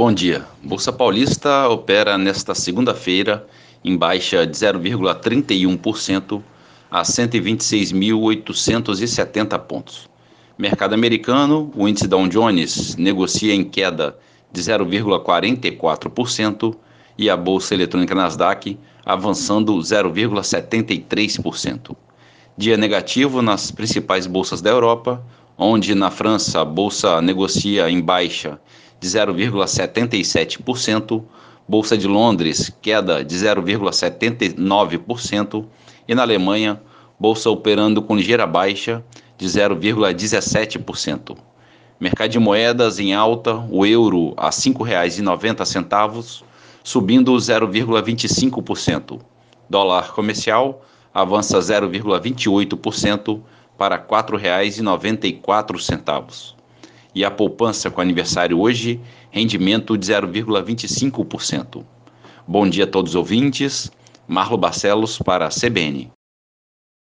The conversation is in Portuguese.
Bom dia. Bolsa Paulista opera nesta segunda-feira em baixa de 0,31% a 126.870 pontos. Mercado americano, o índice Dow Jones negocia em queda de 0,44% e a bolsa eletrônica Nasdaq avançando 0,73%. Dia negativo nas principais bolsas da Europa, onde na França a bolsa negocia em baixa de 0,77%, Bolsa de Londres queda de 0,79% e na Alemanha bolsa operando com ligeira baixa de 0,17%. Mercado de moedas em alta, o euro a R$ 5,90, subindo 0,25%. Dólar comercial avança 0,28% para R$ 4,94. E a poupança com aniversário hoje, rendimento de 0,25%. Bom dia a todos os ouvintes. Marlo Barcelos para a CBN.